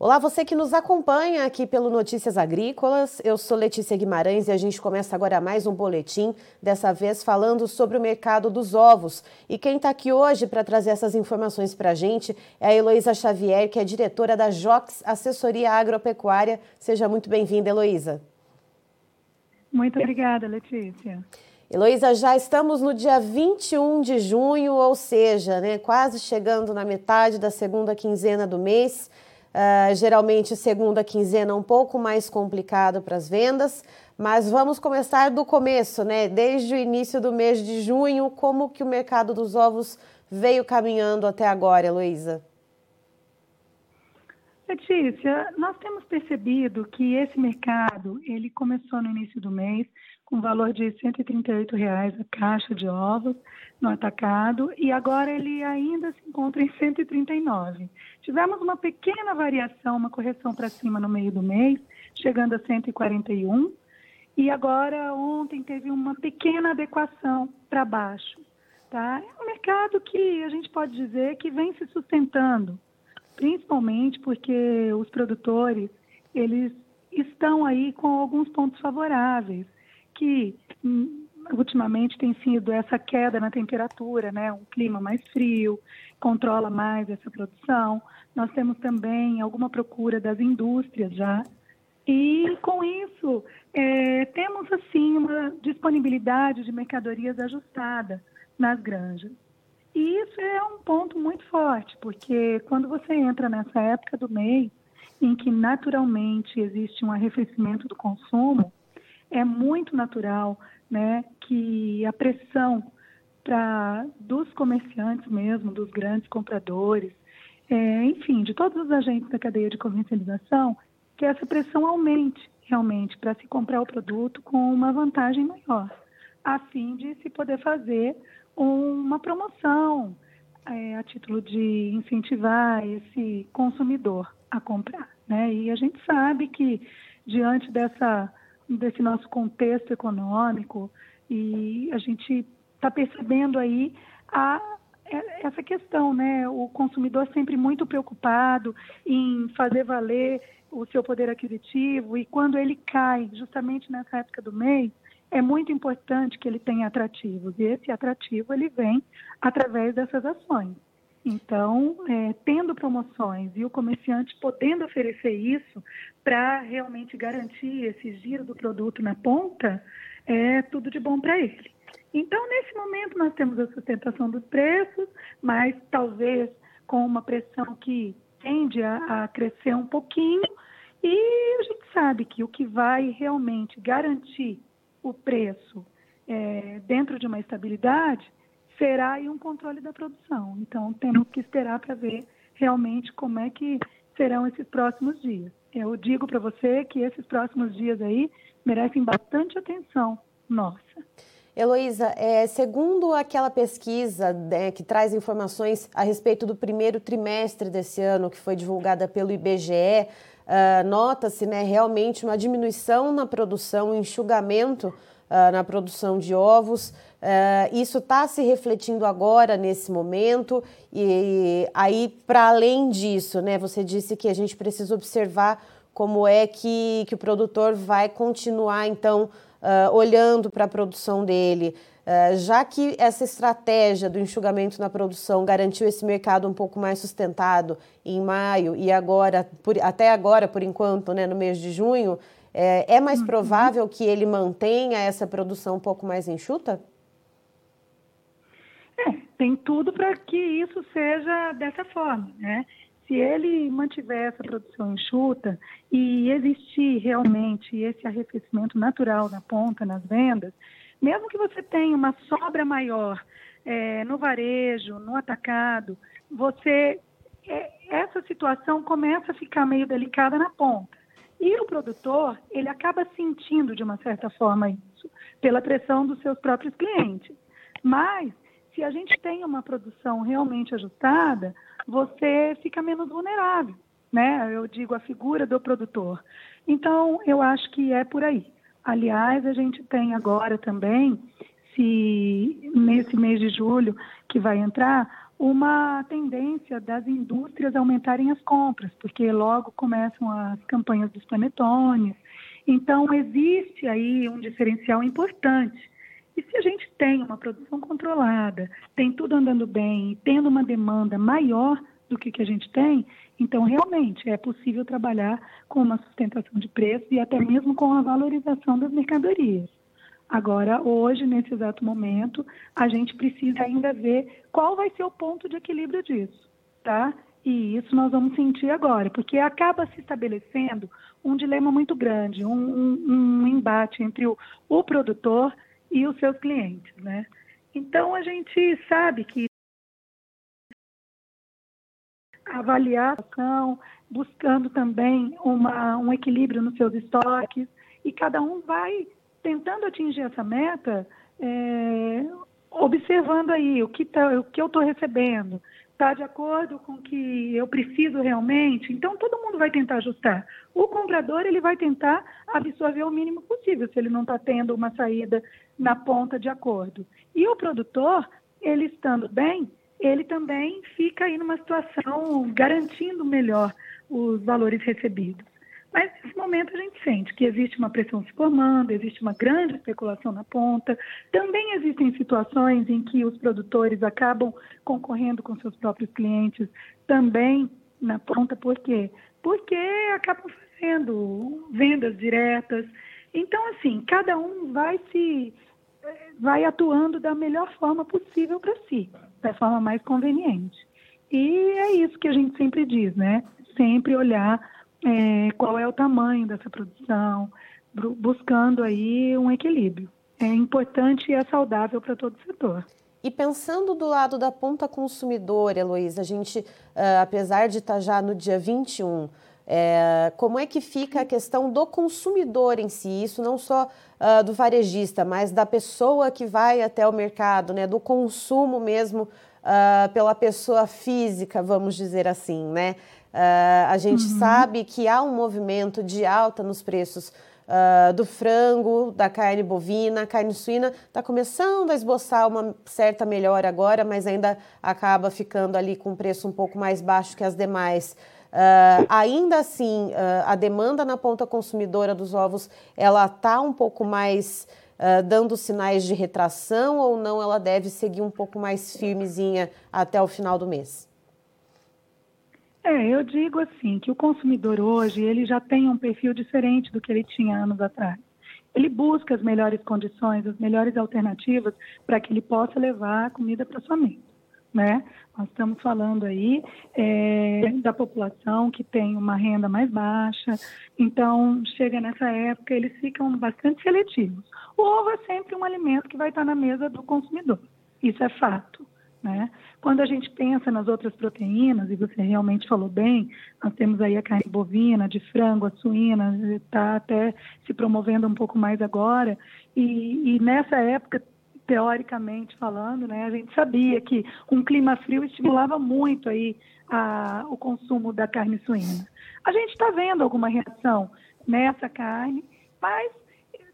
Olá, você que nos acompanha aqui pelo Notícias Agrícolas. Eu sou Letícia Guimarães e a gente começa agora mais um boletim, dessa vez falando sobre o mercado dos ovos. E quem está aqui hoje para trazer essas informações para a gente é a Heloísa Xavier, que é diretora da JOX Assessoria Agropecuária. Seja muito bem-vinda, Heloísa. Muito obrigada, Letícia. Heloísa, já estamos no dia 21 de junho, ou seja, né, quase chegando na metade da segunda quinzena do mês. Uh, geralmente, segunda quinzena um pouco mais complicado para as vendas, mas vamos começar do começo, né? Desde o início do mês de junho, como que o mercado dos ovos veio caminhando até agora, Heloísa? Letícia, nós temos percebido que esse mercado ele começou no início do mês com valor de 138 reais a caixa de ovos no atacado e agora ele ainda se encontra em 139. Tivemos uma pequena variação, uma correção para cima no meio do mês, chegando a 141 e agora ontem teve uma pequena adequação para baixo. Tá? É um mercado que a gente pode dizer que vem se sustentando, principalmente porque os produtores eles estão aí com alguns pontos favoráveis que hum, ultimamente tem sido essa queda na temperatura, né? Um clima mais frio, controla mais essa produção. Nós temos também alguma procura das indústrias já. E com isso, é, temos assim uma disponibilidade de mercadorias ajustada nas granjas. E isso é um ponto muito forte, porque quando você entra nessa época do mês, em que naturalmente existe um arrefecimento do consumo, é muito natural né, que a pressão pra, dos comerciantes mesmo, dos grandes compradores, é, enfim, de todos os agentes da cadeia de comercialização, que essa pressão aumente realmente para se comprar o produto com uma vantagem maior, a fim de se poder fazer uma promoção é, a título de incentivar esse consumidor a comprar. Né? E a gente sabe que diante dessa desse nosso contexto econômico e a gente está percebendo aí a, é, essa questão, né? O consumidor sempre muito preocupado em fazer valer o seu poder aquisitivo e quando ele cai justamente nessa época do mês, é muito importante que ele tenha atrativos e esse atrativo ele vem através dessas ações. Então, é, tendo promoções e o comerciante podendo oferecer isso para realmente garantir esse giro do produto na ponta, é tudo de bom para ele. Então, nesse momento, nós temos a sustentação dos preços, mas talvez com uma pressão que tende a, a crescer um pouquinho, e a gente sabe que o que vai realmente garantir o preço é, dentro de uma estabilidade será aí um controle da produção. Então, temos que esperar para ver realmente como é que serão esses próximos dias. Eu digo para você que esses próximos dias aí merecem bastante atenção nossa. Heloísa, é, segundo aquela pesquisa né, que traz informações a respeito do primeiro trimestre desse ano, que foi divulgada pelo IBGE, uh, nota-se né, realmente uma diminuição na produção, um enxugamento uh, na produção de ovos. Uh, isso está se refletindo agora nesse momento e aí para além disso, né? Você disse que a gente precisa observar como é que, que o produtor vai continuar então uh, olhando para a produção dele. Uh, já que essa estratégia do enxugamento na produção garantiu esse mercado um pouco mais sustentado em maio e agora, por, até agora, por enquanto, né, no mês de junho, é, é mais uhum. provável que ele mantenha essa produção um pouco mais enxuta? Tem tudo para que isso seja dessa forma, né? Se ele mantiver essa produção enxuta e existir realmente esse arrefecimento natural na ponta, nas vendas, mesmo que você tenha uma sobra maior é, no varejo, no atacado, você é, essa situação começa a ficar meio delicada na ponta. E o produtor, ele acaba sentindo de uma certa forma isso, pela pressão dos seus próprios clientes. Mas, se a gente tem uma produção realmente ajustada, você fica menos vulnerável, né? Eu digo a figura do produtor. Então, eu acho que é por aí. Aliás, a gente tem agora também, se nesse mês de julho que vai entrar, uma tendência das indústrias aumentarem as compras, porque logo começam as campanhas dos panetones. Então, existe aí um diferencial importante. E se a gente tem uma produção controlada, tem tudo andando bem, tendo uma demanda maior do que, que a gente tem, então realmente é possível trabalhar com uma sustentação de preço e até mesmo com a valorização das mercadorias. Agora, hoje, nesse exato momento, a gente precisa ainda ver qual vai ser o ponto de equilíbrio disso, tá? E isso nós vamos sentir agora, porque acaba se estabelecendo um dilema muito grande, um, um, um embate entre o, o produtor e os seus clientes, né? Então, a gente sabe que avaliar ação, buscando também uma, um equilíbrio nos seus estoques, e cada um vai tentando atingir essa meta, é, observando aí o que, tá, o que eu estou recebendo, está de acordo com o que eu preciso realmente, então todo mundo vai tentar ajustar. O comprador ele vai tentar absorver o mínimo possível, se ele não está tendo uma saída na ponta de acordo. E o produtor, ele estando bem, ele também fica aí numa situação garantindo melhor os valores recebidos. Mas nesse momento a gente sente que existe uma pressão se formando, existe uma grande especulação na ponta. Também existem situações em que os produtores acabam concorrendo com seus próprios clientes também na ponta, por quê? Porque acabam fazendo vendas diretas. Então, assim, cada um vai se vai atuando da melhor forma possível para si, da forma mais conveniente. E é isso que a gente sempre diz, né? Sempre olhar é, qual é o tamanho dessa produção, buscando aí um equilíbrio. É importante e é saudável para todo o setor. E pensando do lado da ponta consumidora, Heloísa, a gente, uh, apesar de estar tá já no dia 21, é, como é que fica a questão do consumidor em si? Isso não só uh, do varejista, mas da pessoa que vai até o mercado, né? do consumo mesmo uh, pela pessoa física, vamos dizer assim, né? Uh, a gente uhum. sabe que há um movimento de alta nos preços uh, do frango, da carne bovina, carne suína está começando a esboçar uma certa melhora agora, mas ainda acaba ficando ali com um preço um pouco mais baixo que as demais. Uh, ainda assim, a demanda na ponta consumidora dos ovos, ela está um pouco mais dando sinais de retração ou não? Ela deve seguir um pouco mais firmezinha até o final do mês? É, eu digo assim que o consumidor hoje ele já tem um perfil diferente do que ele tinha anos atrás. Ele busca as melhores condições, as melhores alternativas para que ele possa levar a comida para sua mesa, né? Nós estamos falando aí é, da população que tem uma renda mais baixa, então chega nessa época eles ficam bastante seletivos. O ovo é sempre um alimento que vai estar na mesa do consumidor, isso é fato. Né? Quando a gente pensa nas outras proteínas, e você realmente falou bem, nós temos aí a carne bovina, de frango, a suína, está até se promovendo um pouco mais agora, e, e nessa época teoricamente falando, né, a gente sabia que um clima frio estimulava muito aí a, o consumo da carne suína. A gente está vendo alguma reação nessa carne, mas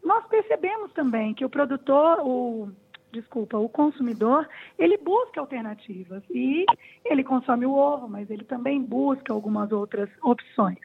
nós percebemos também que o produtor, o desculpa, o consumidor, ele busca alternativas e ele consome o ovo, mas ele também busca algumas outras opções.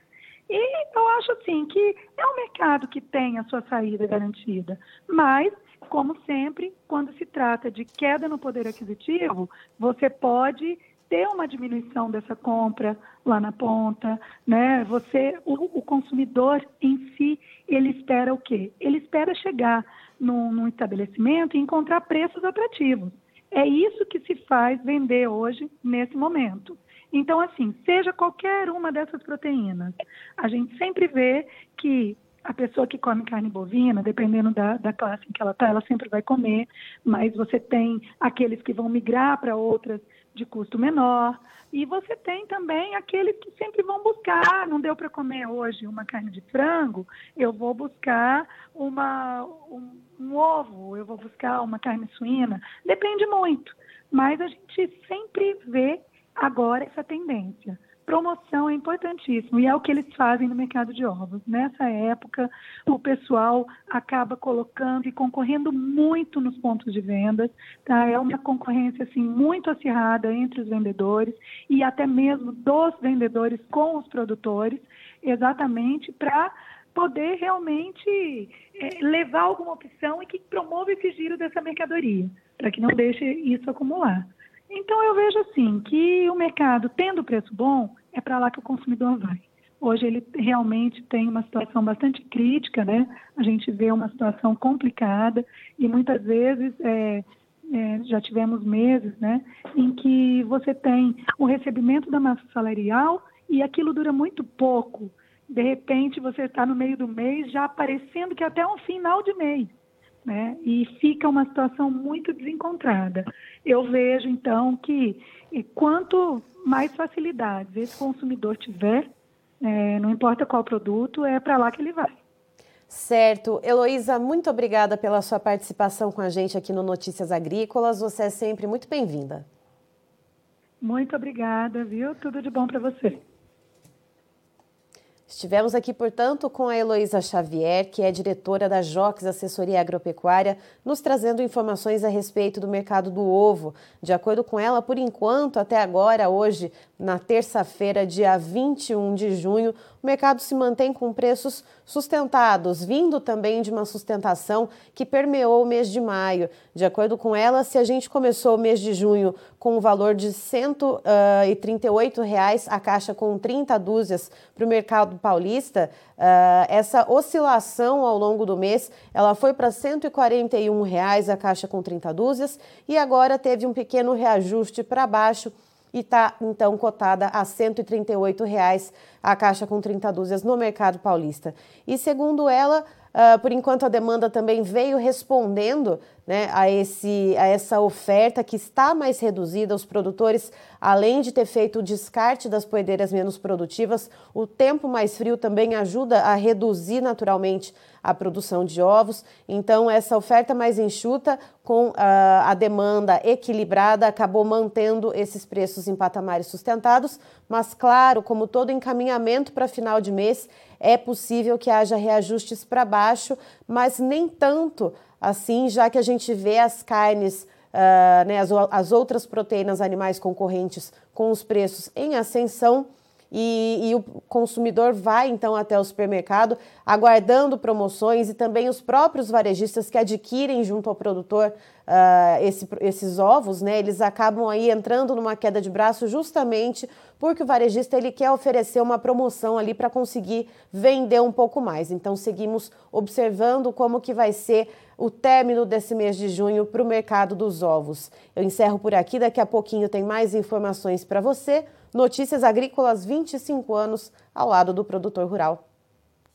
E eu acho assim que é um mercado que tem a sua saída garantida, mas como sempre, quando se trata de queda no poder aquisitivo, você pode ter uma diminuição dessa compra lá na ponta, né? Você, o, o consumidor em si, ele espera o quê? Ele espera chegar num, num estabelecimento e encontrar preços atrativos. É isso que se faz vender hoje, nesse momento. Então, assim, seja qualquer uma dessas proteínas, a gente sempre vê que a pessoa que come carne bovina, dependendo da, da classe em que ela está, ela sempre vai comer, mas você tem aqueles que vão migrar para outras de custo menor. E você tem também aqueles que sempre vão buscar, não deu para comer hoje uma carne de frango, eu vou buscar uma, um, um ovo, eu vou buscar uma carne suína. Depende muito, mas a gente sempre vê agora essa tendência. Promoção é importantíssimo e é o que eles fazem no mercado de ovos. Nessa época, o pessoal acaba colocando e concorrendo muito nos pontos de vendas, tá? É uma concorrência assim muito acirrada entre os vendedores e até mesmo dos vendedores com os produtores, exatamente para poder realmente é, levar alguma opção e que promova esse giro dessa mercadoria, para que não deixe isso acumular. Então eu vejo assim que o mercado tendo preço bom, é para lá que o consumidor vai. Hoje ele realmente tem uma situação bastante crítica, né? A gente vê uma situação complicada e muitas vezes é, é, já tivemos meses, né, em que você tem o recebimento da massa salarial e aquilo dura muito pouco. De repente você está no meio do mês já aparecendo que é até um final de mês, né? E fica uma situação muito desencontrada. Eu vejo então que quanto mais facilidades esse consumidor tiver, é, não importa qual produto, é para lá que ele vai. Certo. Heloísa, muito obrigada pela sua participação com a gente aqui no Notícias Agrícolas. Você é sempre muito bem-vinda. Muito obrigada, viu? Tudo de bom para você. Estivemos aqui, portanto, com a Heloísa Xavier, que é diretora da JOX Assessoria Agropecuária, nos trazendo informações a respeito do mercado do ovo. De acordo com ela, por enquanto, até agora, hoje, na terça-feira, dia 21 de junho, o mercado se mantém com preços sustentados, vindo também de uma sustentação que permeou o mês de maio. De acordo com ela, se a gente começou o mês de junho com um valor de 138 reais a caixa com 30 dúzias para o mercado paulista, uh, essa oscilação ao longo do mês ela foi para 141 reais a caixa com 30 dúzias e agora teve um pequeno reajuste para baixo e está então cotada a 138 reais a caixa com 30 dúzias no mercado paulista. E segundo ela, uh, por enquanto a demanda também veio respondendo né, a, esse, a essa oferta que está mais reduzida. Os produtores, além de ter feito o descarte das poedeiras menos produtivas, o tempo mais frio também ajuda a reduzir naturalmente a produção de ovos. Então, essa oferta mais enxuta, com uh, a demanda equilibrada, acabou mantendo esses preços em patamares sustentados. Mas, claro, como todo encaminhamento para final de mês, é possível que haja reajustes para baixo, mas nem tanto assim, já que a gente vê as carnes, uh, né, as, as outras proteínas animais concorrentes com os preços em ascensão. E, e, o consumidor vai então até o supermercado aguardando promoções e também os próprios varejistas que adquirem junto ao produtor uh, esse, esses ovos, né? Eles acabam aí entrando numa queda de braço justamente porque o varejista ele quer oferecer uma promoção ali para conseguir vender um pouco mais. Então seguimos observando como que vai ser o término desse mês de junho para o mercado dos ovos. Eu encerro por aqui, daqui a pouquinho tem mais informações para você. Notícias Agrícolas 25 anos ao lado do produtor rural.